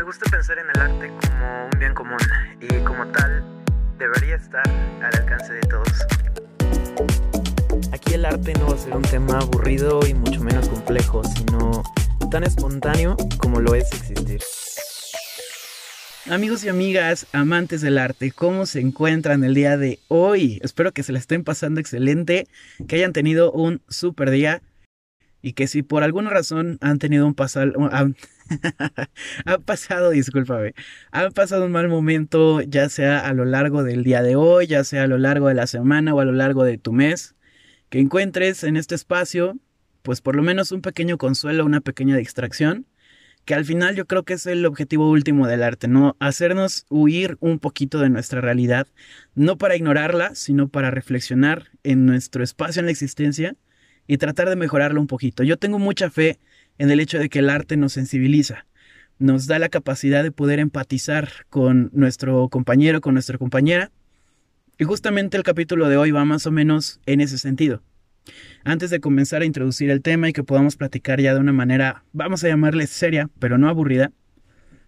Me gusta pensar en el arte como un bien común y como tal debería estar al alcance de todos. Aquí el arte no va a ser un tema aburrido y mucho menos complejo, sino tan espontáneo como lo es existir. Amigos y amigas, amantes del arte, ¿cómo se encuentran el día de hoy? Espero que se la estén pasando excelente, que hayan tenido un super día y que si por alguna razón han tenido un pasado, han, pasado, discúlpame, han pasado un mal momento, ya sea a lo largo del día de hoy, ya sea a lo largo de la semana o a lo largo de tu mes, que encuentres en este espacio, pues por lo menos un pequeño consuelo, una pequeña distracción, que al final yo creo que es el objetivo último del arte, ¿no? Hacernos huir un poquito de nuestra realidad, no para ignorarla, sino para reflexionar en nuestro espacio en la existencia y tratar de mejorarlo un poquito. Yo tengo mucha fe en el hecho de que el arte nos sensibiliza, nos da la capacidad de poder empatizar con nuestro compañero, con nuestra compañera. Y justamente el capítulo de hoy va más o menos en ese sentido. Antes de comenzar a introducir el tema y que podamos platicar ya de una manera, vamos a llamarle seria, pero no aburrida,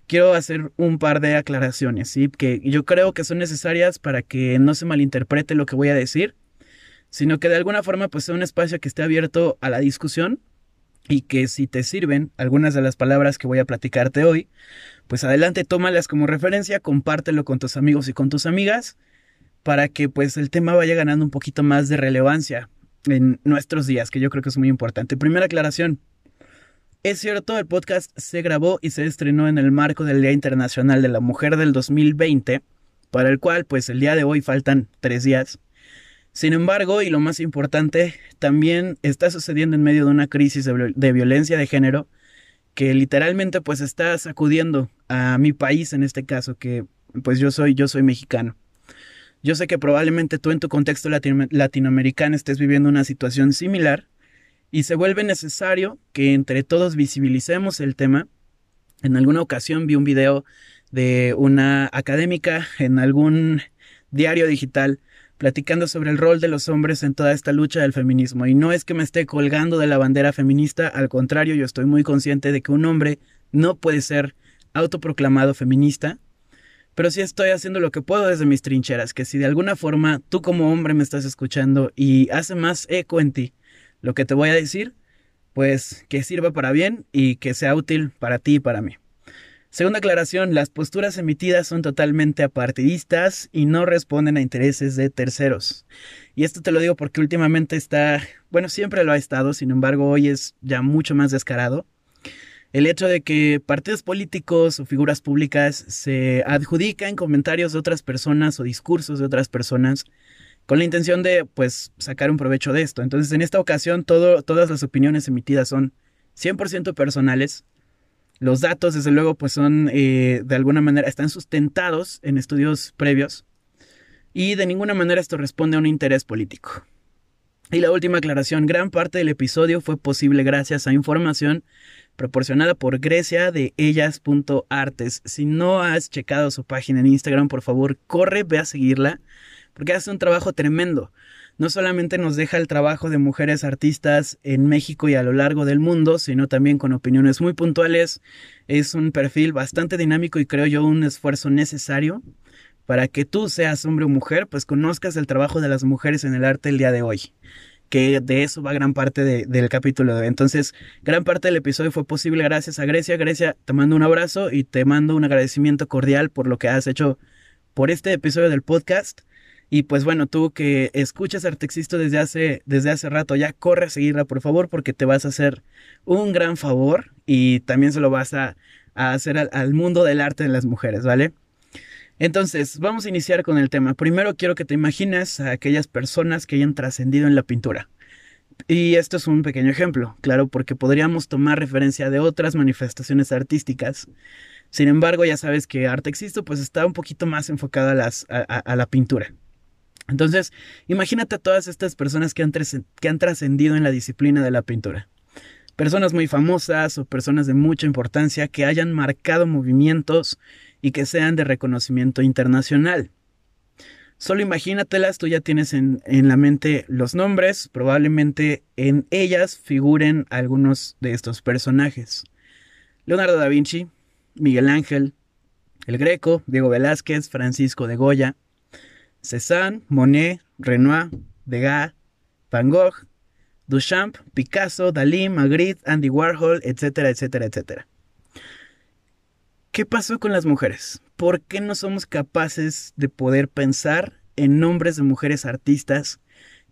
quiero hacer un par de aclaraciones, ¿sí? que yo creo que son necesarias para que no se malinterprete lo que voy a decir sino que de alguna forma pues sea un espacio que esté abierto a la discusión y que si te sirven algunas de las palabras que voy a platicarte hoy, pues adelante tómalas como referencia, compártelo con tus amigos y con tus amigas para que pues el tema vaya ganando un poquito más de relevancia en nuestros días, que yo creo que es muy importante. Primera aclaración. Es cierto, el podcast se grabó y se estrenó en el marco del Día Internacional de la Mujer del 2020, para el cual pues el día de hoy faltan tres días. Sin embargo, y lo más importante, también está sucediendo en medio de una crisis de, violencia de género que literalmente pues está sacudiendo a mi país en este caso, que pues yo soy, yo soy mexicano. Yo sé que probablemente tú en tu contexto latinoamericano estés viviendo una situación similar y se vuelve necesario que entre todos visibilicemos el tema. En alguna ocasión vi un video de una académica en algún diario digital platicando sobre el rol de los hombres en toda esta lucha del feminismo. Y no es que me esté colgando de la bandera feminista, al contrario, yo estoy muy consciente de que un hombre no puede ser autoproclamado feminista, pero sí estoy haciendo lo que puedo desde mis trincheras, que si de alguna forma tú como hombre me estás escuchando y hace más eco en ti lo que te voy a decir, pues que sirva para bien y que sea útil para ti y para mí. Segunda aclaración, las posturas emitidas son totalmente apartidistas y no responden a intereses de terceros. Y esto te lo digo porque últimamente está, bueno, siempre lo ha estado, sin embargo hoy es ya mucho más descarado. El hecho de que partidos políticos o figuras públicas se adjudican comentarios de otras personas o discursos de otras personas con la intención de, pues, sacar un provecho de esto. Entonces, en esta ocasión, todo, todas las opiniones emitidas son 100% personales los datos, desde luego, pues son eh, de alguna manera, están sustentados en estudios previos y de ninguna manera esto responde a un interés político. Y la última aclaración, gran parte del episodio fue posible gracias a información proporcionada por Grecia de ellas.artes. Si no has checado su página en Instagram, por favor, corre, ve a seguirla, porque hace un trabajo tremendo no solamente nos deja el trabajo de mujeres artistas en México y a lo largo del mundo, sino también con opiniones muy puntuales. Es un perfil bastante dinámico y creo yo un esfuerzo necesario para que tú seas hombre o mujer, pues conozcas el trabajo de las mujeres en el arte el día de hoy que de eso va gran parte del capítulo. Entonces, gran parte del episodio fue posible gracias a Grecia. Grecia, te mando un abrazo y te mando un agradecimiento cordial por lo que has hecho por este episodio del podcast. Y pues bueno, tú que escuchas Artexisto desde hace, desde hace rato, ya corre a seguirla por favor porque te vas a hacer un gran favor y también se lo vas a, hacer al, mundo del arte de las mujeres, ¿vale? Entonces, vamos a iniciar con el tema. Primero quiero que te imagines a aquellas personas que hayan trascendido en la pintura. Y esto es un pequeño ejemplo, claro, porque podríamos tomar referencia de otras manifestaciones artísticas. Sin embargo, ya sabes que Artexisto pues está un poquito más enfocado a, las, a la pintura. Entonces, imagínate a todas estas personas que han, trascendido en la disciplina de la pintura. Personas muy famosas o personas de mucha importancia que hayan marcado movimientos y que sean de reconocimiento internacional. Solo imagínatelas, tú ya tienes en, en, la mente los nombres, probablemente en ellas figuren algunos de estos personajes. Leonardo da Vinci, Miguel Ángel, El Greco, Diego Velázquez, Francisco de Goya, Cézanne, Monet, Renoir, Degas, Van Gogh, Duchamp, Picasso, Dalí, Magritte, Andy Warhol, etcétera, etcétera, etcétera. ¿Qué pasó con las mujeres? ¿Por qué no somos capaces de poder pensar en nombres de mujeres artistas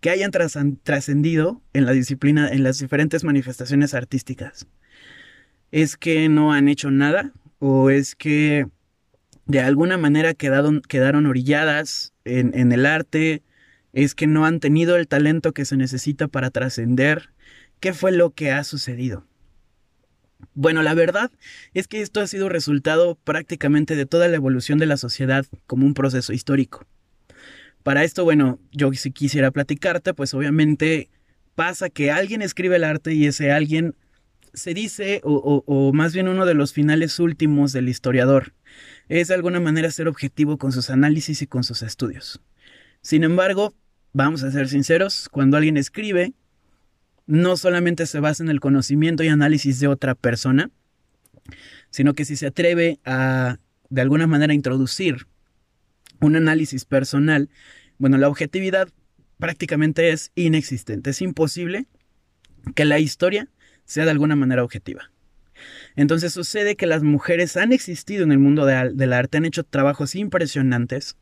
que hayan trascendido en la disciplina, en las diferentes manifestaciones artísticas? ¿Es que no han hecho nada? ¿O es que de alguna manera quedaron, quedaron orilladas en, en el arte? ¿Es que no han tenido el talento que se necesita para trascender? ¿Qué fue lo que ha sucedido? Bueno, la verdad es que esto ha sido resultado prácticamente de toda la evolución de la sociedad como un proceso histórico. Para esto, bueno, yo si quisiera platicarte, pues obviamente pasa que alguien escribe el arte y ese alguien se dice, o, más bien uno de los finales últimos del historiador, es de alguna manera ser objetivo con sus análisis y con sus estudios. Sin embargo, vamos a ser sinceros, cuando alguien escribe, no solamente se basa en el conocimiento y análisis de otra persona, sino que si se atreve a, de alguna manera, introducir un análisis personal, bueno, la objetividad prácticamente es inexistente. Es imposible que la historia sea de alguna manera objetiva. Entonces sucede que las mujeres han existido en el mundo del arte, han hecho trabajos impresionantes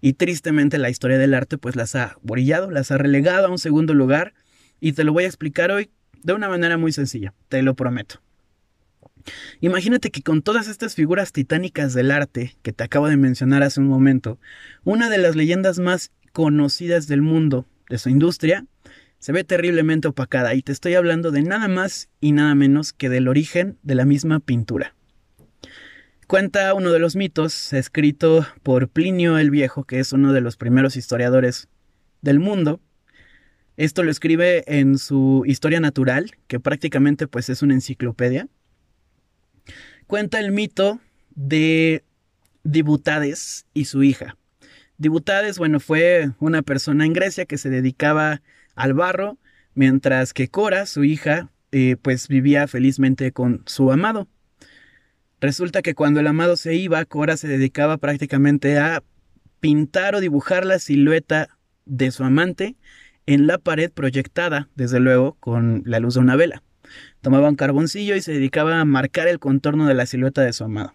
y tristemente la historia del arte pues las ha borillado, las ha relegado a un segundo lugar y te lo voy a explicar hoy de una manera muy sencilla, te lo prometo. Imagínate que con todas estas figuras titánicas del arte que te acabo de mencionar hace un momento, una de las leyendas más conocidas del mundo, de su industria, se ve terriblemente opacada y te estoy hablando de nada más y nada menos que del origen de la misma pintura. Cuenta uno de los mitos escrito por Plinio el Viejo, que es uno de los primeros historiadores del mundo, esto lo escribe en su Historia Natural, que prácticamente pues es una enciclopedia. Cuenta el mito de Dibutades y su hija. Dibutades, bueno, fue una persona en Grecia que se dedicaba al barro, mientras que Cora, su hija, eh, pues vivía felizmente con su amado. Resulta que cuando el amado se iba, Cora se dedicaba prácticamente a pintar o dibujar la silueta de su amante en la pared proyectada, desde luego, con la luz de una vela. Tomaba un carboncillo y se dedicaba a marcar el contorno de la silueta de su amado.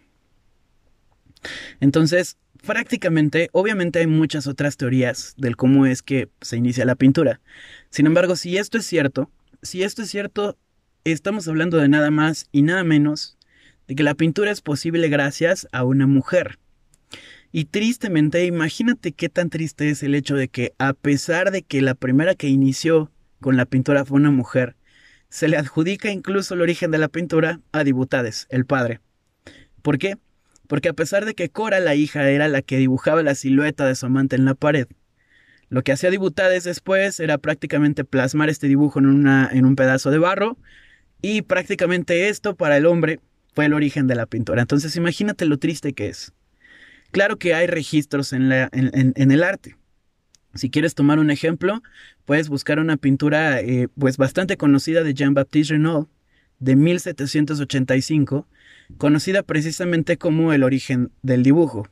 Entonces, prácticamente, obviamente hay muchas otras teorías del cómo es que se inicia la pintura. Sin embargo, si esto es cierto, si esto es cierto, estamos hablando de nada más y nada menos de que la pintura es posible gracias a una mujer. Y tristemente, imagínate qué tan triste es el hecho de que, a pesar de que la primera que inició con la pintura fue una mujer, se le adjudica incluso el origen de la pintura a Dibutades, el padre. ¿Por qué? Porque a pesar de que Cora, la hija, era la que dibujaba la silueta de su amante en la pared, lo que hacía Dibutades después era prácticamente plasmar este dibujo en, en un pedazo de barro, y prácticamente esto para el hombre fue el origen de la pintura. Entonces imagínate lo triste que es. Claro que hay registros en, el arte. Si quieres tomar un ejemplo, puedes buscar una pintura eh, pues bastante conocida de Jean-Baptiste Renaud de 1785, conocida precisamente como el origen del dibujo.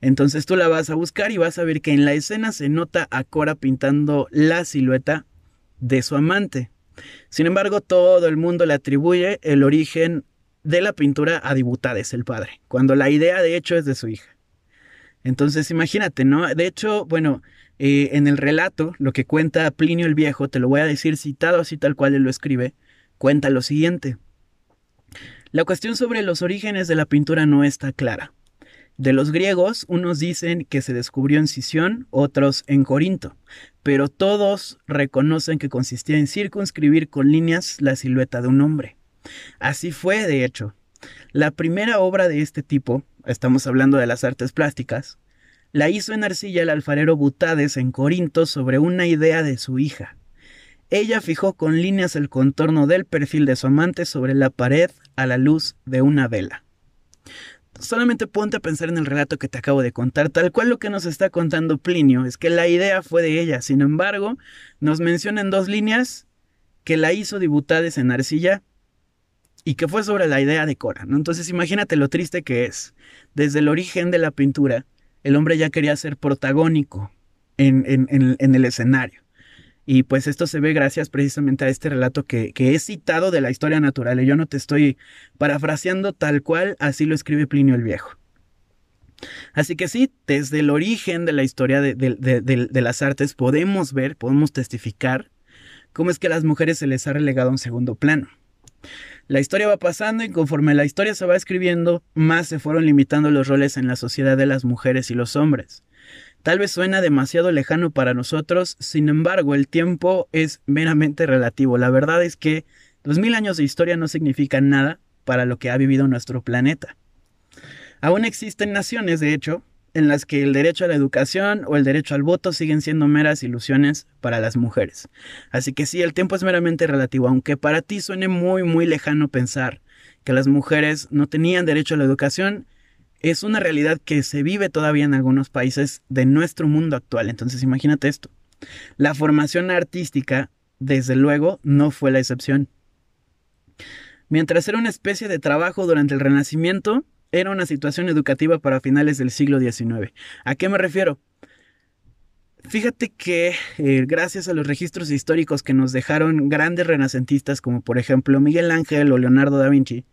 Entonces tú la vas a buscar y vas a ver que en la escena se nota a Cora pintando la silueta de su amante. Sin embargo, todo el mundo le atribuye el origen de la pintura a Dibutades, el padre, cuando la idea de hecho es de su hija. Entonces imagínate, ¿no? De hecho, bueno, eh, en el relato, lo que cuenta Plinio el Viejo, te lo voy a decir citado así tal cual él lo escribe, cuenta lo siguiente. La cuestión sobre los orígenes de la pintura no está clara. De los griegos, unos dicen que se descubrió en Sición, otros en Corinto, pero todos reconocen que consistía en circunscribir con líneas la silueta de un hombre. Así fue, de hecho. La primera obra de este tipo, estamos hablando de las artes plásticas, la hizo en arcilla el alfarero Butades en Corinto sobre una idea de su hija. Ella fijó con líneas el contorno del perfil de su amante sobre la pared a la luz de una vela. Solamente ponte a pensar en el relato que te acabo de contar, tal cual lo que nos está contando Plinio, es que la idea fue de ella, sin embargo, nos menciona en dos líneas que la hizo Dibutades en arcilla y que fue sobre la idea de Cora. Entonces imagínate lo triste que es. Desde el origen de la pintura, el hombre ya quería ser protagónico en, en, el escenario. Y pues esto se ve gracias precisamente a este relato que, que he citado de la historia natural. Y yo no te estoy parafraseando tal cual, así lo escribe Plinio el Viejo. Así que sí, desde el origen de la historia de, de, las artes podemos ver, podemos testificar cómo es que a las mujeres se les ha relegado a un segundo plano. La historia va pasando y conforme la historia se va escribiendo, más se fueron limitando los roles en la sociedad de las mujeres y los hombres. Tal vez suena demasiado lejano para nosotros, sin embargo, el tiempo es meramente relativo. La verdad es que dos mil años de historia no significan nada para lo que ha vivido nuestro planeta. Aún existen naciones, de hecho, en las que el derecho a la educación o el derecho al voto siguen siendo meras ilusiones para las mujeres. Así que sí, el tiempo es meramente relativo, aunque para ti suene muy, muy lejano pensar que las mujeres no tenían derecho a la educación, es una realidad que se vive todavía en algunos países de nuestro mundo actual. Entonces imagínate esto. La formación artística, desde luego, no fue la excepción. Mientras era una especie de trabajo durante el Renacimiento, era una situación educativa para finales del siglo XIX. ¿A qué me refiero? Fíjate que eh, gracias a los registros históricos que nos dejaron grandes renacentistas como por ejemplo Miguel Ángel o Leonardo da Vinci,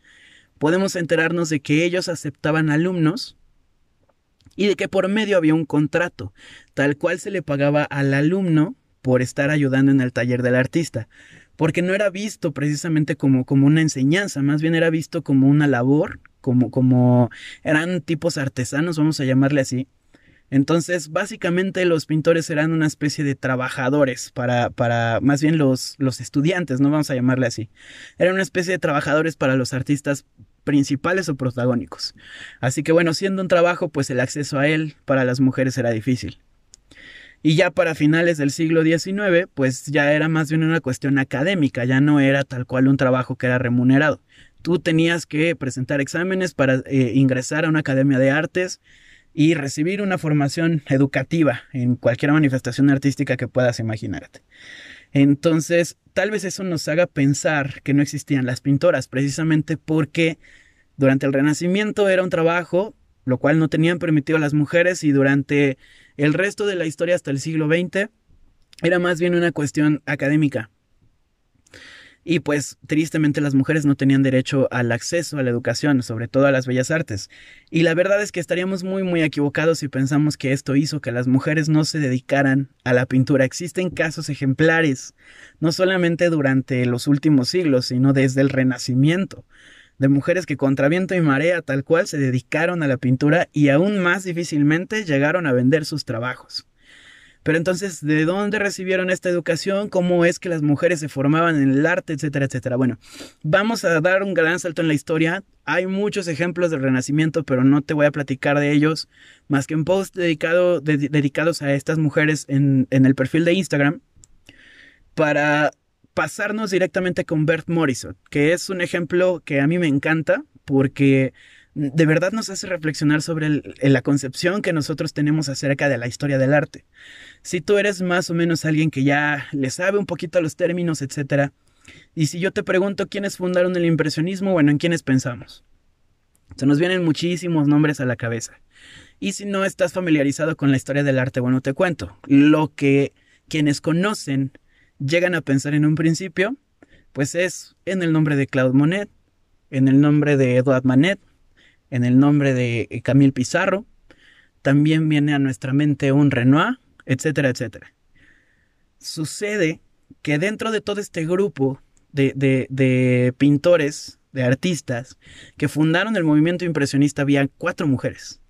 podemos enterarnos de que ellos aceptaban alumnos y de que por medio había un contrato, tal cual se le pagaba al alumno por estar ayudando en el taller del artista, porque no era visto precisamente como, como una enseñanza, más bien era visto como una labor, como, como eran tipos artesanos, vamos a llamarle así. Entonces, básicamente los pintores eran una especie de trabajadores para, para más bien los, los estudiantes, no vamos a llamarle así. Eran una especie de trabajadores para los artistas principales o protagónicos. Así que bueno, siendo un trabajo, pues el acceso a él para las mujeres era difícil. Y ya para finales del siglo XIX, pues ya era más bien una cuestión académica, ya no era tal cual un trabajo que era remunerado. Tú tenías que presentar exámenes para eh, ingresar a una academia de artes y recibir una formación educativa en cualquier manifestación artística que puedas imaginarte. Entonces, tal vez eso nos haga pensar que no existían las pintoras, precisamente porque durante el Renacimiento era un trabajo, lo cual no tenían permitido las mujeres, y durante el resto de la historia hasta el siglo XX era más bien una cuestión académica. Y pues tristemente las mujeres no tenían derecho al acceso a la educación, sobre todo a las bellas artes. Y la verdad es que estaríamos muy muy equivocados si pensamos que esto hizo que las mujeres no se dedicaran a la pintura. Existen casos ejemplares, no solamente durante los últimos siglos, sino desde el Renacimiento, de mujeres que contra viento y marea tal cual se dedicaron a la pintura y aún más difícilmente llegaron a vender sus trabajos. Pero entonces, ¿de dónde recibieron esta educación? ¿Cómo es que las mujeres se formaban en el arte, etcétera, etcétera? Bueno, vamos a dar un gran salto en la historia. Hay muchos ejemplos del Renacimiento, pero no te voy a platicar de ellos más que en posts dedicado, dedicados a estas mujeres en, en el perfil de Instagram para pasarnos directamente con Bert Morrison, que es un ejemplo que a mí me encanta porque de verdad nos hace reflexionar sobre la concepción que nosotros tenemos acerca de la historia del arte. Si tú eres más o menos alguien que ya le sabe un poquito a los términos, etc. Y si yo te pregunto quiénes fundaron el impresionismo, bueno, ¿en quiénes pensamos? Se nos vienen muchísimos nombres a la cabeza. Y si no estás familiarizado con la historia del arte, bueno, te cuento. Lo que quienes conocen llegan a pensar en un principio, pues es en el nombre de Claude Monet, en el nombre de Edouard Manet, en el nombre de eh, Camille Pizarro. También viene a nuestra mente un Renoir, etcétera, etcétera. Sucede que dentro de todo este grupo de, de pintores, de artistas, que fundaron el movimiento impresionista había cuatro mujeres.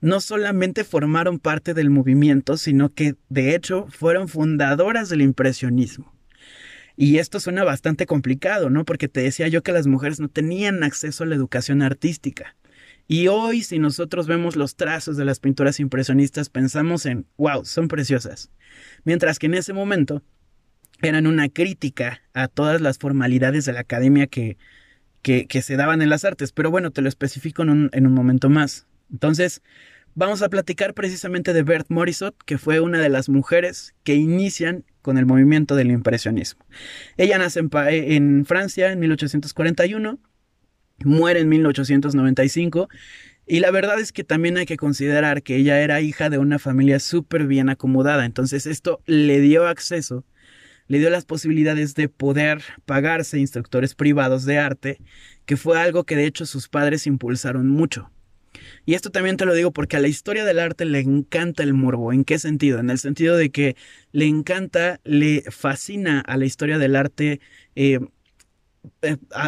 No solamente formaron parte del movimiento, sino que de hecho fueron fundadoras del impresionismo. Y esto suena bastante complicado, ¿no? Porque te decía yo que las mujeres no tenían acceso a la educación artística. Y hoy si nosotros vemos los trazos de las pinturas impresionistas pensamos en, wow, son preciosas. Mientras que en ese momento eran una crítica a todas las formalidades de la academia que, que, se daban en las artes. Pero bueno, te lo especifico en un, en un momento más. Entonces, Vamos a platicar precisamente de Bert Morisot, que fue una de las mujeres que inician con el movimiento del impresionismo. Ella nace en, en Francia en 1841, muere en 1895 y la verdad es que también hay que considerar que ella era hija de una familia súper bien acomodada, entonces esto le dio acceso, le dio las posibilidades de poder pagarse instructores privados de arte, que fue algo que de hecho sus padres impulsaron mucho. Y esto también te lo digo porque a la historia del arte le encanta el morbo. ¿En qué sentido? En el sentido de que le encanta, le fascina a la historia del arte eh,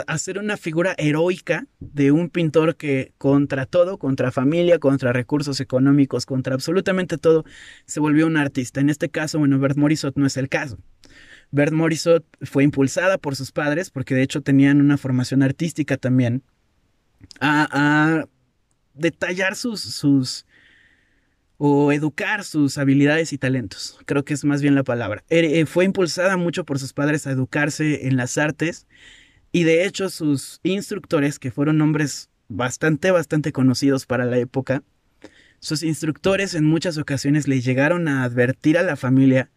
hacer una figura heroica de un pintor que contra todo, contra familia, contra recursos económicos, contra absolutamente todo, se volvió un artista. En este caso, bueno, Bert Morisot no es el caso. Bert Morisot fue impulsada por sus padres, porque de hecho tenían una formación artística también, a, detallar sus, sus, o educar sus habilidades y talentos. Creo que es más bien la palabra. Eh, fue impulsada mucho por sus padres a educarse en las artes y de hecho sus instructores, que fueron hombres bastante, bastante conocidos para la época, sus instructores en muchas ocasiones le llegaron a advertir a la familia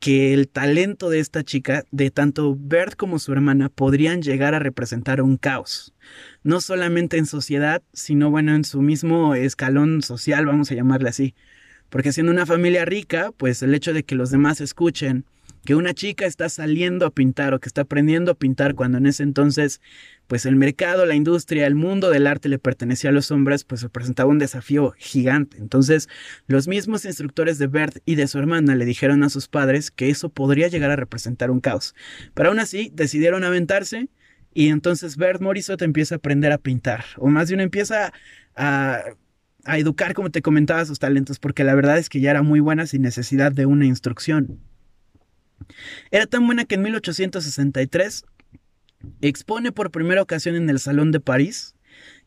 que el talento de esta chica, de tanto Bert como su hermana, podrían llegar a representar un caos. No solamente en sociedad, sino bueno, en su mismo escalón social, vamos a llamarle así. Porque siendo una familia rica, pues el hecho de que los demás escuchen que una chica está saliendo a pintar o que está aprendiendo a pintar cuando en ese entonces pues el mercado, la industria, el mundo del arte le pertenecía a los hombres, pues representaba un desafío gigante. Entonces, los mismos instructores de Bert y de su hermana le dijeron a sus padres que eso podría llegar a representar un caos. Pero aún así, decidieron aventarse y entonces Bert Morisot empieza a aprender a pintar, o más bien empieza a, a educar, como te comentaba, sus talentos, porque la verdad es que ya era muy buena sin necesidad de una instrucción. Era tan buena que en 1863 expone por primera ocasión en el Salón de París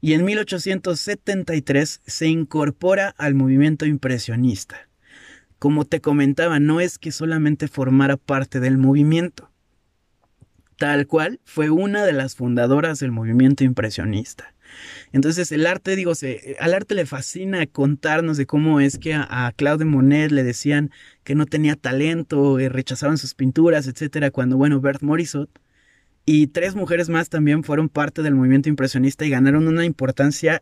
y en 1873 se incorpora al movimiento impresionista. Como te comentaba, no es que solamente formara parte del movimiento, tal cual fue una de las fundadoras del movimiento impresionista. Entonces el arte, digo, se, al arte le fascina contarnos de cómo es que a, Claude Monet le decían que no tenía talento, y eh, rechazaban sus pinturas, etcétera, cuando, bueno, Bert Morisot y tres mujeres más también fueron parte del movimiento impresionista y ganaron una importancia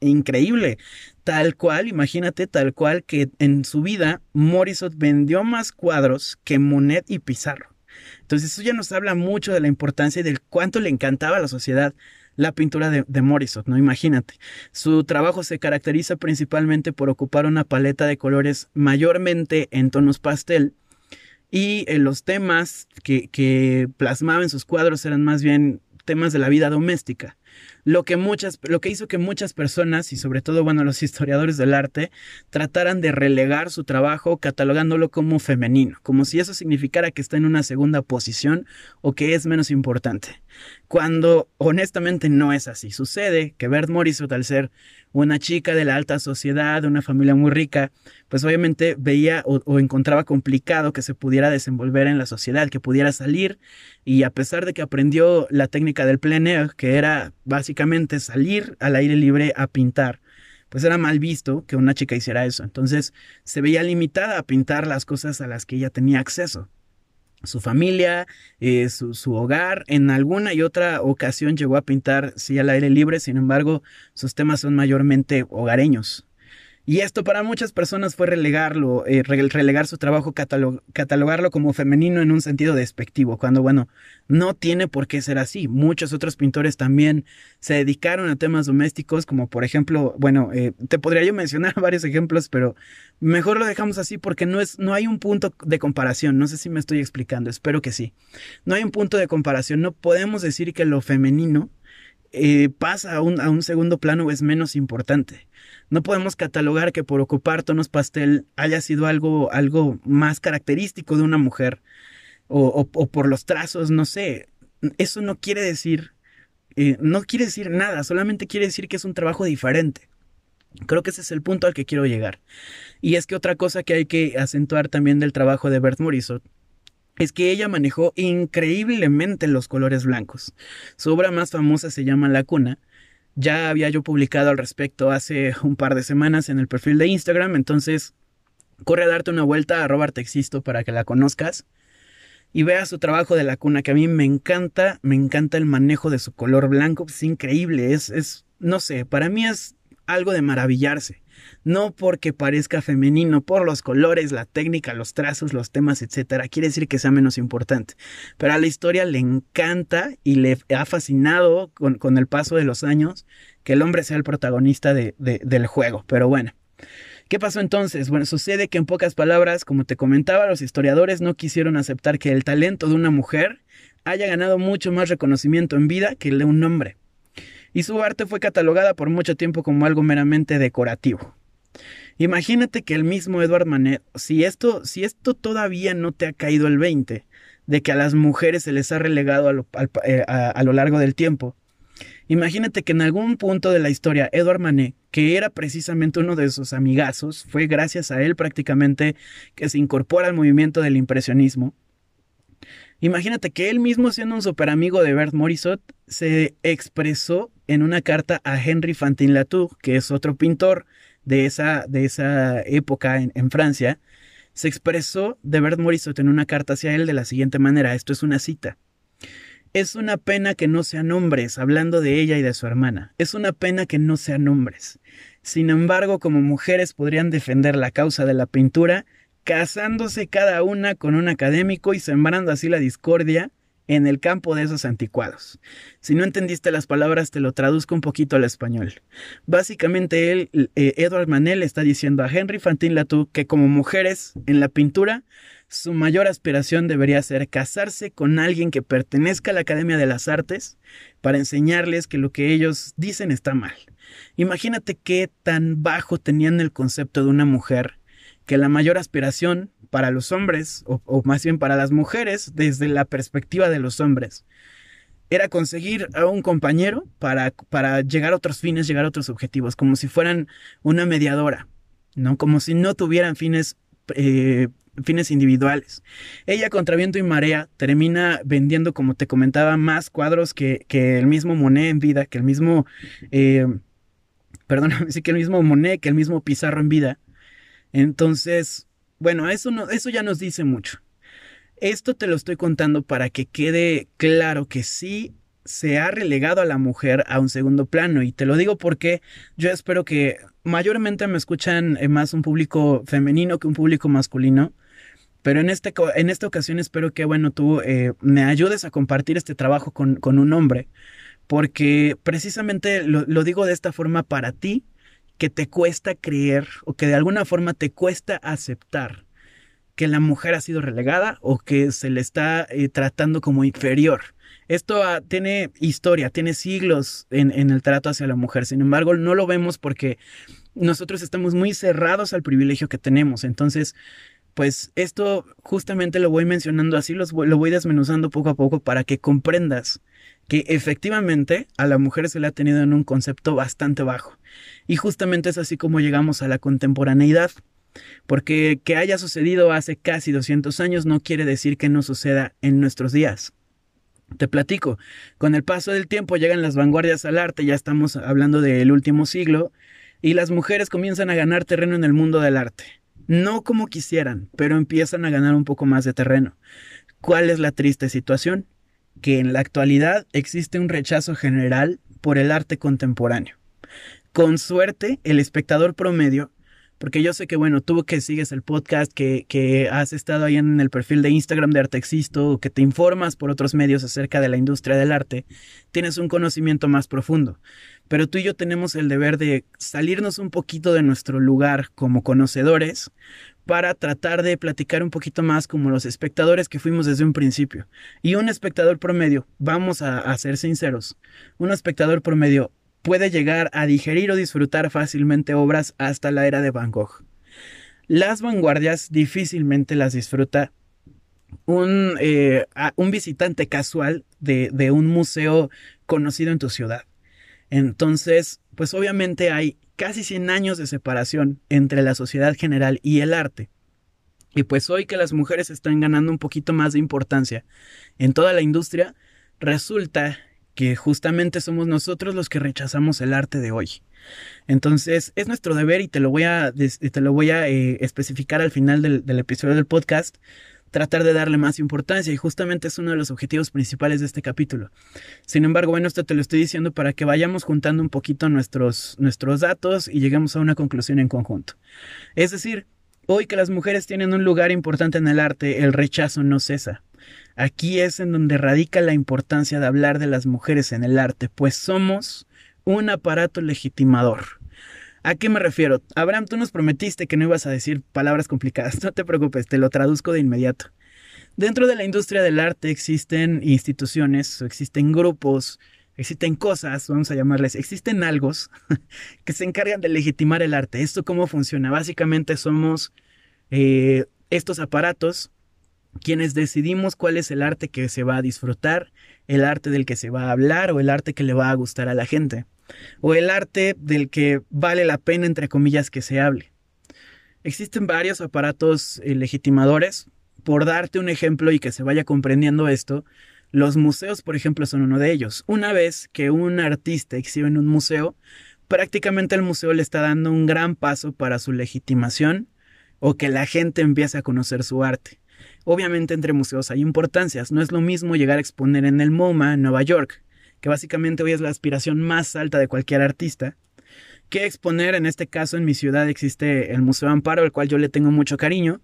increíble. Tal cual, imagínate, tal cual que en su vida Morisot vendió más cuadros que Monet y Pizarro. Entonces eso ya nos habla mucho de la importancia y del cuánto le encantaba a la sociedad la pintura de, de Morisot, ¿no? Imagínate. Su trabajo se caracteriza principalmente por ocupar una paleta de colores mayormente en tonos pastel y eh, los temas que, que plasmaba en sus cuadros eran más bien temas de la vida doméstica lo que muchas, lo que hizo que muchas personas y sobre todo, bueno, los historiadores del arte trataran de relegar su trabajo catalogándolo como femenino, como si eso significara que está en una segunda posición o que es menos importante. Cuando honestamente no es así. Sucede que Bert Morisot, al ser una chica de la alta sociedad, de una familia muy rica, pues obviamente veía o, encontraba complicado que se pudiera desenvolver en la sociedad, que pudiera salir y a pesar de que aprendió la técnica del plein air, que era básicamente salir al aire libre a pintar, pues era mal visto que una chica hiciera eso. Entonces se veía limitada a pintar las cosas a las que ella tenía acceso su familia, eh, su, su, hogar. En alguna y otra ocasión llegó a pintar, sí, al aire libre, sin embargo, sus temas son mayormente hogareños. Y esto para muchas personas fue relegarlo, eh, relegar su trabajo, catalogarlo como femenino en un sentido despectivo, cuando bueno, no tiene por qué ser así. Muchos otros pintores también se dedicaron a temas domésticos, como por ejemplo, bueno, eh, te podría yo mencionar varios ejemplos, pero mejor lo dejamos así porque no, es, no hay un punto de comparación. No sé si me estoy explicando, espero que sí. No hay un punto de comparación, no podemos decir que lo femenino eh, pasa a un, a un segundo plano o es menos importante. No podemos catalogar que por ocupar tonos pastel haya sido algo, algo más característico de una mujer o, por los trazos, no sé. Eso no quiere decir, eh, no quiere decir nada, solamente quiere decir que es un trabajo diferente. Creo que ese es el punto al que quiero llegar. Y es que otra cosa que hay que acentuar también del trabajo de Bert Morisot es que ella manejó increíblemente los colores blancos. Su obra más famosa se llama La Cuna Ya había yo publicado al respecto hace un par de semanas en el perfil de Instagram, entonces corre a darte una vuelta a Robert Existo para que la conozcas y veas su trabajo de la cuna, que a mí me encanta, me encanta el manejo de su color blanco, es increíble, es, es, no sé, para mí es algo de maravillarse. No porque parezca femenino, por los colores, la técnica, los trazos, los temas, etcétera, quiere decir que sea menos importante. Pero a la historia le encanta y le ha fascinado con, el paso de los años que el hombre sea el protagonista del juego. Pero bueno. ¿Qué pasó entonces? Bueno, sucede que en pocas palabras, como te comentaba, los historiadores no quisieron aceptar que el talento de una mujer haya ganado mucho más reconocimiento en vida que el de un hombre y su arte fue catalogada por mucho tiempo como algo meramente decorativo. Imagínate que el mismo Edward Manet, si esto, si esto todavía no te ha caído el 20, de que a las mujeres se les ha relegado a lo, eh, a lo largo del tiempo, Imagínate que en algún punto de la historia, Edward Manet, que era precisamente uno de sus amigazos, fue gracias a él prácticamente que se incorpora al movimiento del impresionismo, Imagínate que él mismo, siendo un super amigo de Bert Morisot, se expresó en una carta a Henry Fantin Latour, que es otro pintor de esa, de esa época en, en Francia, se expresó de Bert Morisot en una carta hacia él de la siguiente manera, esto es una cita. Es una pena que no sean hombres, hablando de ella y de su hermana. Es una pena que no sean hombres. Sin embargo, como mujeres podrían defender la causa de la pintura casándose cada una con un académico y sembrando así la discordia en el campo de esos anticuados. Si no entendiste las palabras, te lo traduzco un poquito al español. Básicamente, él, eh, Edward Manel está diciendo a Henry Fantin Latour que como mujeres en la pintura, su mayor aspiración debería ser casarse con alguien que pertenezca a la Academia de las Artes para enseñarles que lo que ellos dicen está mal. Imagínate qué tan bajo tenían el concepto de una mujer que la mayor aspiración para los hombres, o, más bien para las mujeres, desde la perspectiva de los hombres, era conseguir a un compañero para, para llegar a otros fines, llegar a otros objetivos, como si fueran una mediadora, ¿no? Como si no tuvieran fines, eh, fines individuales. Ella, contra viento y marea, termina vendiendo, como te comentaba, más cuadros que, que el mismo Monet en vida, que el mismo, eh, perdón, sí que el mismo Monet, que el mismo Pizarro en vida. Entonces, bueno, eso, no, eso ya nos dice mucho. Esto te lo estoy contando para que quede claro que sí se ha relegado a la mujer a un segundo plano y te lo digo porque yo espero que mayormente me escuchan eh, más un público femenino que un público masculino. Pero en, este, en esta ocasión espero que, bueno, tú eh, me ayudes a compartir este trabajo con, con un hombre, porque precisamente lo, lo, digo de esta forma para ti, que te cuesta creer o que de alguna forma te cuesta aceptar que la mujer ha sido relegada o que se le está eh, tratando como inferior. Esto ah, tiene historia, tiene siglos en, en el trato hacia la mujer. Sin embargo, no lo vemos porque nosotros estamos muy cerrados al privilegio que tenemos. Entonces, pues esto justamente lo voy mencionando así, lo voy desmenuzando poco a poco para que comprendas que efectivamente a la mujer se le ha tenido en un concepto bastante bajo. Y justamente es así como llegamos a la contemporaneidad. Porque que haya sucedido hace casi 200 años no quiere decir que no suceda en nuestros días. Te platico, con el paso del tiempo llegan las vanguardias al arte, ya estamos hablando del último siglo, y las mujeres comienzan a ganar terreno en el mundo del arte. No como quisieran, pero empiezan a ganar un poco más de terreno. ¿Cuál es la triste situación? que en la actualidad existe un rechazo general por el arte contemporáneo. Con suerte, el espectador promedio, porque yo sé que, bueno, tú que sigues el podcast, que, que has estado ahí en el perfil de Instagram de Artexisto, que te informas por otros medios acerca de la industria del arte, tienes un conocimiento más profundo. Pero tú y yo tenemos el deber de salirnos un poquito de nuestro lugar como conocedores para tratar de platicar un poquito más como los espectadores que fuimos desde un principio. Y un espectador promedio, vamos a, ser sinceros, un espectador promedio puede llegar a digerir o disfrutar fácilmente obras hasta la era de Van Gogh. Las vanguardias difícilmente las disfruta un, eh, un visitante casual de, de un museo conocido en tu ciudad. Entonces, pues obviamente hay casi 100 años de separación entre la sociedad general y el arte. Y pues hoy que las mujeres están ganando un poquito más de importancia en toda la industria, resulta que justamente somos nosotros los que rechazamos el arte de hoy. Entonces, es nuestro deber y te lo voy a, te lo voy a eh, especificar al final del, del episodio del podcast, tratar de darle más importancia y justamente es uno de los objetivos principales de este capítulo. Sin embargo, bueno, esto te lo estoy diciendo para que vayamos juntando un poquito nuestros, nuestros datos y lleguemos a una conclusión en conjunto. Es decir, hoy que las mujeres tienen un lugar importante en el arte, el rechazo no cesa. Aquí es en donde radica la importancia de hablar de las mujeres en el arte, pues somos un aparato legitimador. ¿A qué me refiero? Abraham, tú nos prometiste que no ibas a decir palabras complicadas. No te preocupes, te lo traduzco de inmediato. Dentro de la industria del arte existen instituciones, existen grupos, existen cosas, vamos a llamarles, existen algos que se encargan de legitimar el arte. ¿Esto cómo funciona? Básicamente somos eh, estos aparatos quienes decidimos cuál es el arte que se va a disfrutar, el arte del que se va a hablar o el arte que le va a gustar a la gente o el arte del que vale la pena, entre comillas, que se hable. Existen varios aparatos eh, legitimadores. Por darte un ejemplo y que se vaya comprendiendo esto, los museos, por ejemplo, son uno de ellos. Una vez que un artista exhibe en un museo, prácticamente el museo le está dando un gran paso para su legitimación o que la gente empiece a conocer su arte. Obviamente entre museos hay importancias, no es lo mismo llegar a exponer en el MoMA en Nueva York que básicamente hoy es la aspiración más alta de cualquier artista, que exponer, en este caso en mi ciudad existe el Museo Amparo, al cual yo le tengo mucho cariño,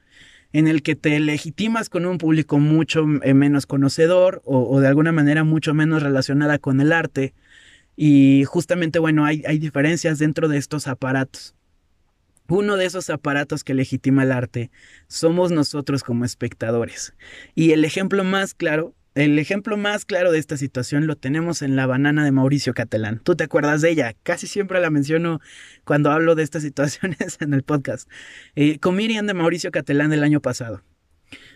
en el que te legitimas con un público mucho eh, menos conocedor o, de alguna manera mucho menos relacionada con el arte. Y justamente, bueno, hay, hay diferencias dentro de estos aparatos. Uno de esos aparatos que legitima el arte somos nosotros como espectadores. Y el ejemplo más claro el ejemplo más claro de esta situación lo tenemos en la banana de Mauricio Catalán. ¿Tú te acuerdas de ella? Casi siempre la menciono cuando hablo de estas situaciones en el podcast. Eh, Comirian de Mauricio Catalán del año pasado.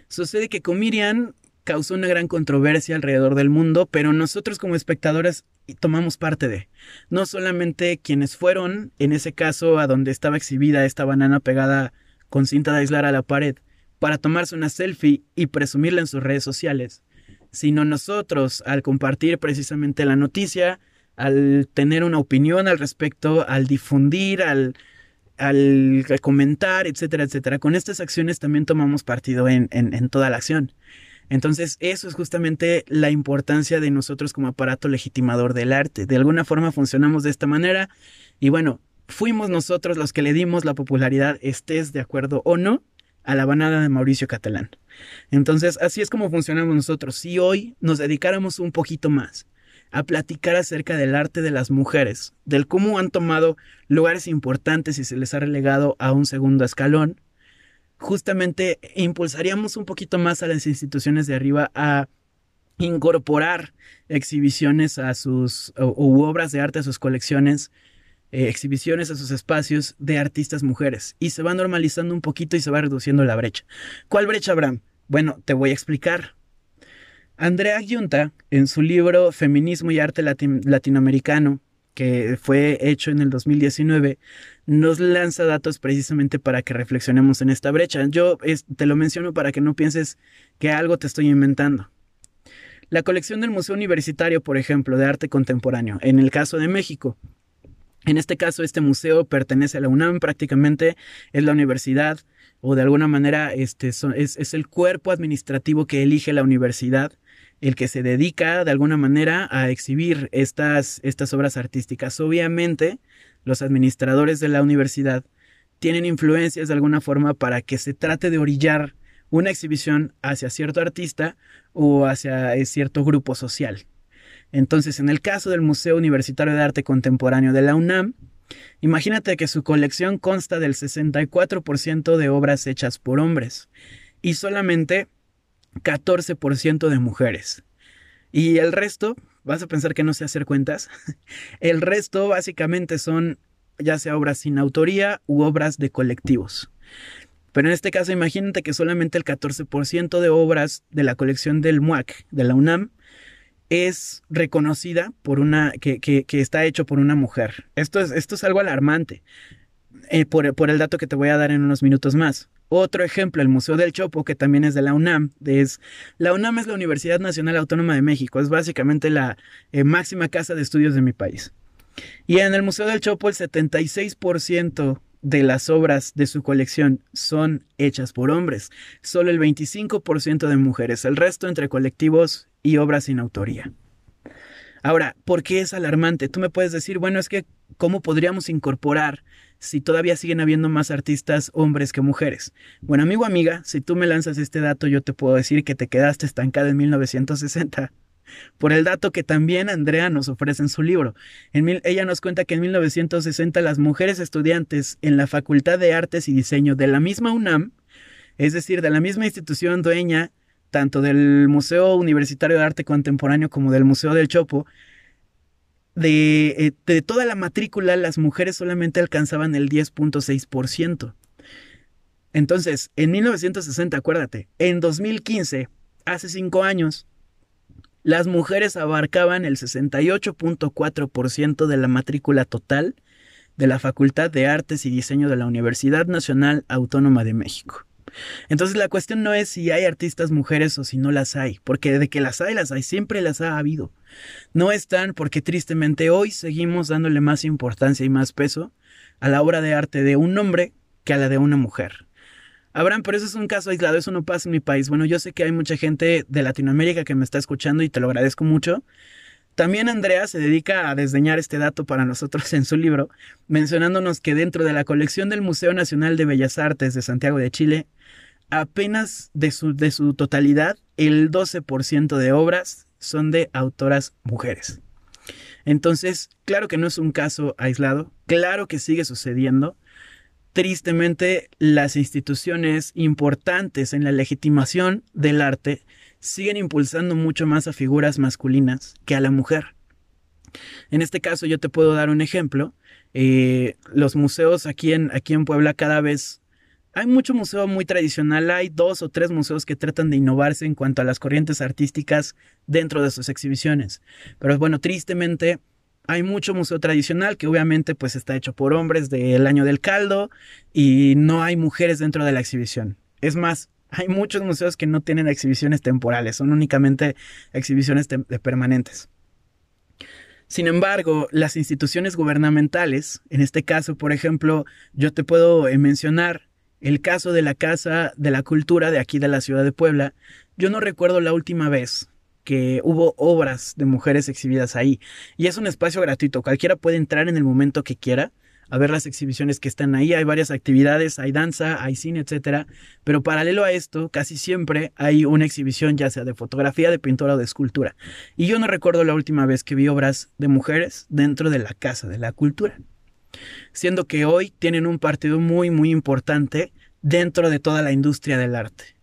Sucede que Comirian causó una gran controversia alrededor del mundo, pero nosotros como espectadores tomamos parte de. No solamente quienes fueron, en ese caso, a donde estaba exhibida esta banana pegada con cinta de aislar a la pared, para tomarse una selfie y presumirla en sus redes sociales, sino nosotros al compartir precisamente la noticia, al tener una opinión al respecto, al difundir, al, al comentar, etcétera, etcétera. Con estas acciones también tomamos partido en, en, toda la acción. Entonces, eso es justamente la importancia de nosotros como aparato legitimador del arte. De alguna forma funcionamos de esta manera y bueno, fuimos nosotros los que le dimos la popularidad, estés de acuerdo o no, a la banada de Mauricio Catalán. Entonces, así es como funcionamos nosotros. Si hoy nos dedicáramos un poquito más a platicar acerca del arte de las mujeres, del cómo han tomado lugares importantes y se les ha relegado a un segundo escalón, justamente impulsaríamos un poquito más a las instituciones de arriba a incorporar exhibiciones a sus u obras de arte a sus colecciones eh, exhibiciones a sus espacios de artistas mujeres y se va normalizando un poquito y se va reduciendo la brecha. ¿Cuál brecha, Abraham? Bueno, te voy a explicar. Andrea Giunta, en su libro Feminismo y Arte Latinoamericano, que fue hecho en el 2019, nos lanza datos precisamente para que reflexionemos en esta brecha. Yo te lo menciono para que no pienses que algo te estoy inventando. La colección del Museo Universitario, por ejemplo, de arte contemporáneo, en el caso de México, en este caso, este museo pertenece a la UNAM, prácticamente es la universidad o de alguna manera este, es, el cuerpo administrativo que elige la universidad, el que se dedica de alguna manera a exhibir estas, estas obras artísticas. Obviamente, los administradores de la universidad tienen influencias de alguna forma para que se trate de orillar una exhibición hacia cierto artista o hacia eh, cierto grupo social. Entonces, en el caso del Museo Universitario de Arte Contemporáneo de la UNAM, imagínate que su colección consta del 64% de obras hechas por hombres y solamente 14% de mujeres. Y el resto, vas a pensar que no sé hacer cuentas, el resto básicamente son ya sea obras sin autoría u obras de colectivos. Pero en este caso imagínate que solamente el 14% de obras de la colección del MUAC, de la UNAM, es reconocida por una, que, está hecho por una mujer. Esto es, esto es algo alarmante. Eh, por, por, el dato que te voy a dar en unos minutos más. Otro ejemplo, el Museo del Chopo, que también es de la UNAM. Es, la UNAM es la Universidad Nacional Autónoma de México, es básicamente la eh, máxima casa de estudios de mi país. Y en el Museo del Chopo el 76% de las obras de su colección son hechas por hombres, solo el 25% de mujeres, el resto entre colectivos y obras sin autoría. Ahora, ¿por qué es alarmante? Tú me puedes decir, bueno, es que ¿cómo podríamos incorporar si todavía siguen habiendo más artistas hombres que mujeres? Bueno, amigo, amiga, si tú me lanzas este dato, yo te puedo decir que te quedaste estancada en 1960 por el dato que también Andrea nos ofrece en su libro. ella nos cuenta que en 1960 las mujeres estudiantes en la Facultad de Artes y Diseño de la misma UNAM, es decir, de la misma institución dueña tanto del Museo Universitario de Arte Contemporáneo como del Museo del Chopo, de, eh, de toda la matrícula las mujeres solamente alcanzaban el 10.6%. Entonces, en 1960, acuérdate, en 2015, hace cinco años, las mujeres abarcaban el 68.4% de la matrícula total de la Facultad de Artes y Diseño de la Universidad Nacional Autónoma de México. Entonces la cuestión no es si hay artistas mujeres o si no las hay, porque de que las hay, las hay, siempre las ha habido. No están porque tristemente hoy seguimos dándole más importancia y más peso a la obra de arte de un hombre que a la de una mujer. Abraham, pero eso es un caso aislado, eso no pasa en mi país. Bueno, yo sé que hay mucha gente de Latinoamérica que me está escuchando y te lo agradezco mucho. También Andrea se dedica a desdeñar este dato para nosotros en su libro, mencionándonos que dentro de la colección del Museo Nacional de Bellas Artes de Santiago de Chile, apenas de su, de su totalidad, el 12% de obras son de autoras mujeres. Entonces, claro que no es un caso aislado, claro que sigue sucediendo, Tristemente, las instituciones importantes en la legitimación del arte siguen impulsando mucho más a figuras masculinas que a la mujer. En este caso yo te puedo dar un ejemplo. Eh, los museos aquí en, aquí en Puebla cada vez hay mucho museo muy tradicional, hay dos o tres museos que tratan de innovarse en cuanto a las corrientes artísticas dentro de sus exhibiciones. Pero bueno, tristemente hay mucho museo tradicional que obviamente pues está hecho por hombres del año del caldo y no hay mujeres dentro de la exhibición. Es más, hay muchos museos que no tienen exhibiciones temporales, son únicamente exhibiciones permanentes. Sin embargo, las instituciones gubernamentales, en este caso, por ejemplo, yo te puedo eh, mencionar el caso de la Casa de la Cultura de aquí de la ciudad de Puebla. Yo no recuerdo la última vez que hubo obras de mujeres exhibidas ahí. Y es un espacio gratuito, cualquiera puede entrar en el momento que quiera a ver las exhibiciones que están ahí. Hay varias actividades, hay danza, hay cine, etcétera. Pero paralelo a esto, casi siempre hay una exhibición, ya sea de fotografía, de pintura o de escultura. Y yo no recuerdo la última vez que vi obras de mujeres dentro de la Casa de la Cultura. Siendo que hoy tienen un partido muy, muy importante dentro de toda la industria del arte.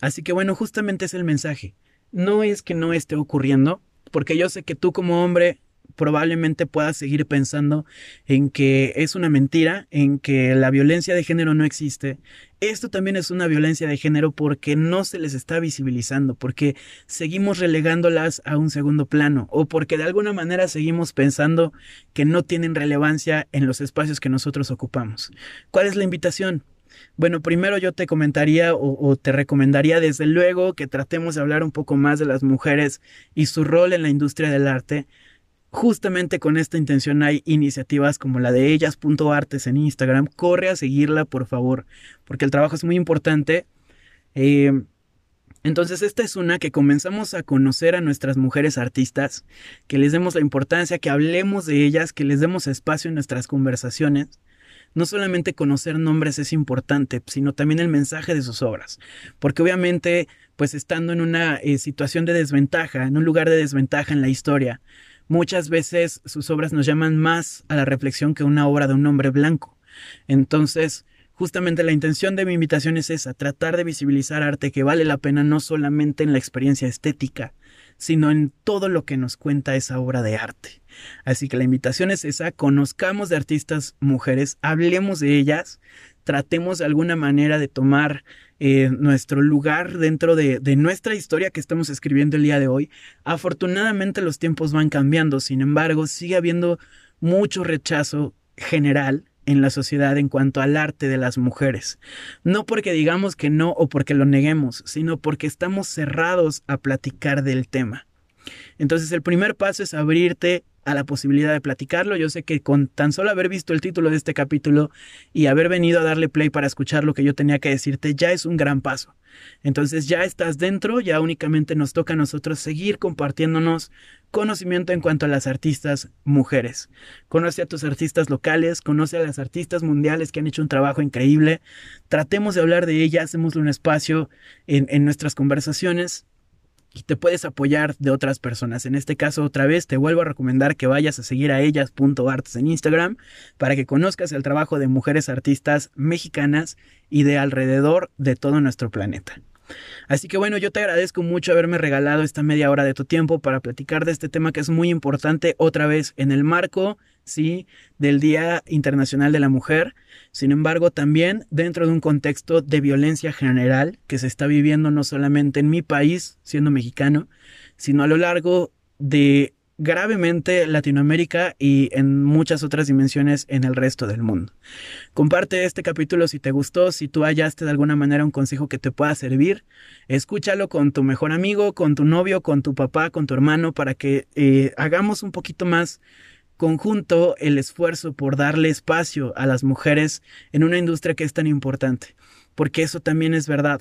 Así que bueno, justamente es el mensaje no es que no esté ocurriendo, porque yo sé que tú como hombre probablemente puedas seguir pensando en que es una mentira, en que la violencia de género no existe. Esto también es una violencia de género porque no se les está visibilizando, porque seguimos relegándolas a un segundo plano o porque de alguna manera seguimos pensando que no tienen relevancia en los espacios que nosotros ocupamos. ¿Cuál es la invitación? Bueno, primero yo te comentaría o, te recomendaría desde luego que tratemos de hablar un poco más de las mujeres y su rol en la industria del arte. Justamente con esta intención hay iniciativas como la de ellas.artes en Instagram. Corre a seguirla, por favor, porque el trabajo es muy importante. Eh, entonces, esta es una que comenzamos a conocer a nuestras mujeres artistas, que les demos la importancia, que hablemos de ellas, que les demos espacio en nuestras conversaciones no solamente conocer nombres es importante, sino también el mensaje de sus obras. Porque obviamente, pues estando en una eh, situación de desventaja, en un lugar de desventaja en la historia, muchas veces sus obras nos llaman más a la reflexión que una obra de un hombre blanco. Entonces, justamente la intención de mi invitación es esa, tratar de visibilizar arte que vale la pena no solamente en la experiencia estética, sino en todo lo que nos cuenta esa obra de arte. Así que la invitación es esa, conozcamos de artistas mujeres, hablemos de ellas, tratemos de alguna manera de tomar eh, nuestro lugar dentro de, de, nuestra historia que estamos escribiendo el día de hoy. Afortunadamente los tiempos van cambiando, sin embargo, sigue habiendo mucho rechazo general en la sociedad en cuanto al arte de las mujeres. No porque digamos que no o porque lo neguemos, sino porque estamos cerrados a platicar del tema. Entonces el primer paso es abrirte a la posibilidad de platicarlo. Yo sé que con tan solo haber visto el título de este capítulo y haber venido a darle play para escuchar lo que yo tenía que decirte, ya es un gran paso. Entonces ya estás dentro, ya únicamente nos toca a nosotros seguir compartiéndonos conocimiento en cuanto a las artistas mujeres. Conoce a tus artistas locales, conoce a las artistas mundiales que han hecho un trabajo increíble. Tratemos de hablar de ellas, hacemos un espacio en, en nuestras conversaciones y te puedes apoyar de otras personas. En este caso, otra vez, te vuelvo a recomendar que vayas a seguir a ellas.arts en Instagram para que conozcas el trabajo de mujeres artistas mexicanas y de alrededor de todo nuestro planeta. Así que bueno, yo te agradezco mucho haberme regalado esta media hora de tu tiempo para platicar de este tema que es muy importante otra vez en el marco, sí, del Día Internacional de la Mujer. Sin embargo, también dentro de un contexto de violencia general que se está viviendo no solamente en mi país, siendo mexicano, sino a lo largo de gravemente Latinoamérica y en muchas otras dimensiones en el resto del mundo. Comparte este capítulo si te gustó, si tú hallaste de alguna manera un consejo que te pueda servir, escúchalo con tu mejor amigo, con tu novio, con tu papá, con tu hermano, para que eh, hagamos un poquito más conjunto el esfuerzo por darle espacio a las mujeres en una industria que es tan importante, porque eso también es verdad.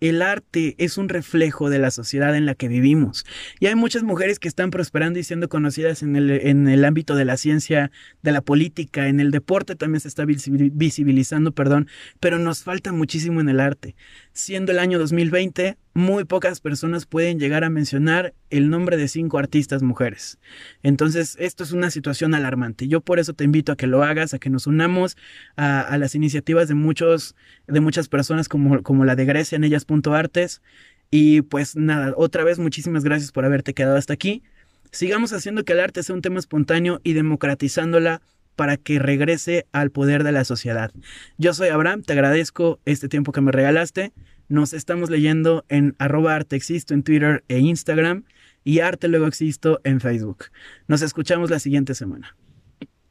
El arte es un reflejo de la sociedad en la que vivimos. Y hay muchas mujeres que están prosperando y siendo conocidas en el, en el ámbito de la ciencia, de la política, en el deporte también se está visibilizando, perdón, pero nos falta muchísimo en el arte. Siendo el año 2020, muy pocas personas pueden llegar a mencionar el nombre de cinco artistas mujeres. Entonces, esto es una situación alarmante. Yo por eso te invito a que lo hagas, a que nos unamos a, las iniciativas de muchos, de muchas personas como, como la de Grecia en ellas.artes. Y pues nada, otra vez muchísimas gracias por haberte quedado hasta aquí. Sigamos haciendo que el arte sea un tema espontáneo y democratizándola para que regrese al poder de la sociedad. Yo soy Abraham, te agradezco este tiempo que me regalaste. Nos estamos leyendo en arroba existo en Twitter e Instagram y arte luego existo en Facebook. Nos escuchamos la siguiente semana.